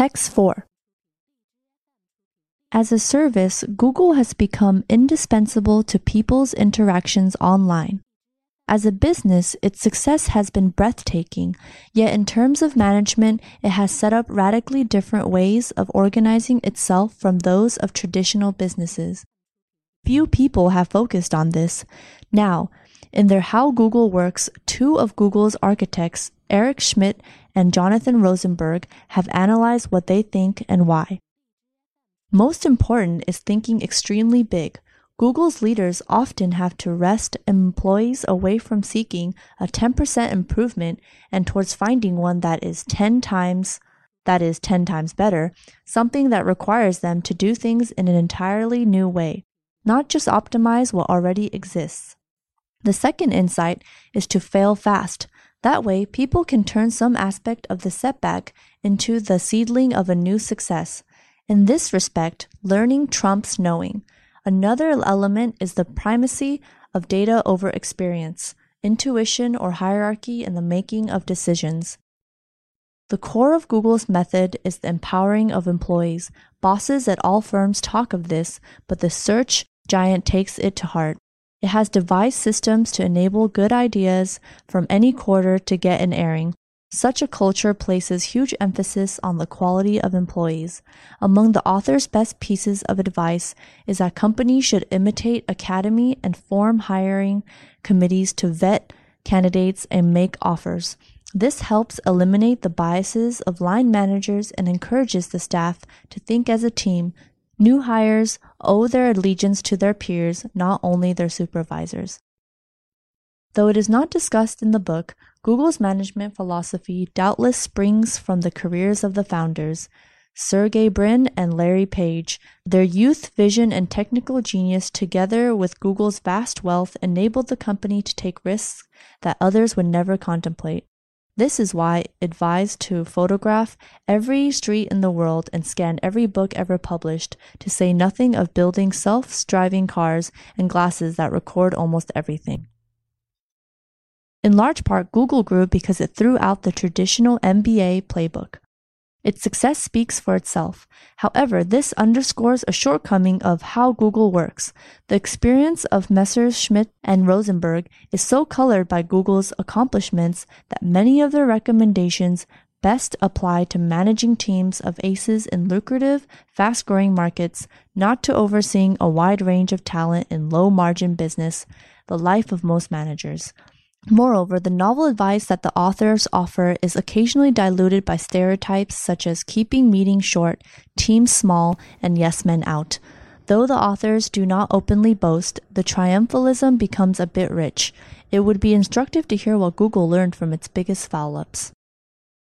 Text 4 As a service, Google has become indispensable to people's interactions online. As a business, its success has been breathtaking, yet in terms of management, it has set up radically different ways of organizing itself from those of traditional businesses. Few people have focused on this. Now, in their How Google Works, two of Google's architects, Eric Schmidt and Jonathan Rosenberg, have analyzed what they think and why. Most important is thinking extremely big. Google's leaders often have to wrest employees away from seeking a 10% improvement and towards finding one that is 10 times that is 10 times better, something that requires them to do things in an entirely new way, not just optimize what already exists. The second insight is to fail fast. That way, people can turn some aspect of the setback into the seedling of a new success. In this respect, learning trumps knowing. Another element is the primacy of data over experience, intuition or hierarchy in the making of decisions. The core of Google's method is the empowering of employees. Bosses at all firms talk of this, but the search giant takes it to heart. It has devised systems to enable good ideas from any quarter to get an airing, such a culture places huge emphasis on the quality of employees. Among the author's best pieces of advice is that companies should imitate Academy and form hiring committees to vet candidates and make offers. This helps eliminate the biases of line managers and encourages the staff to think as a team. New hires owe their allegiance to their peers, not only their supervisors. Though it is not discussed in the book, Google's management philosophy doubtless springs from the careers of the founders, Sergey Brin and Larry Page. Their youth, vision, and technical genius, together with Google's vast wealth, enabled the company to take risks that others would never contemplate. This is why advised to photograph every street in the world and scan every book ever published, to say nothing of building self driving cars and glasses that record almost everything. In large part, Google grew because it threw out the traditional MBA playbook. Its success speaks for itself. However, this underscores a shortcoming of how Google works. The experience of Messrs. Schmidt and Rosenberg is so colored by Google's accomplishments that many of their recommendations best apply to managing teams of aces in lucrative, fast growing markets, not to overseeing a wide range of talent in low margin business, the life of most managers. Moreover, the novel advice that the authors offer is occasionally diluted by stereotypes such as keeping meetings short, teams small, and yes men out. Though the authors do not openly boast, the triumphalism becomes a bit rich. It would be instructive to hear what Google learned from its biggest foul ups.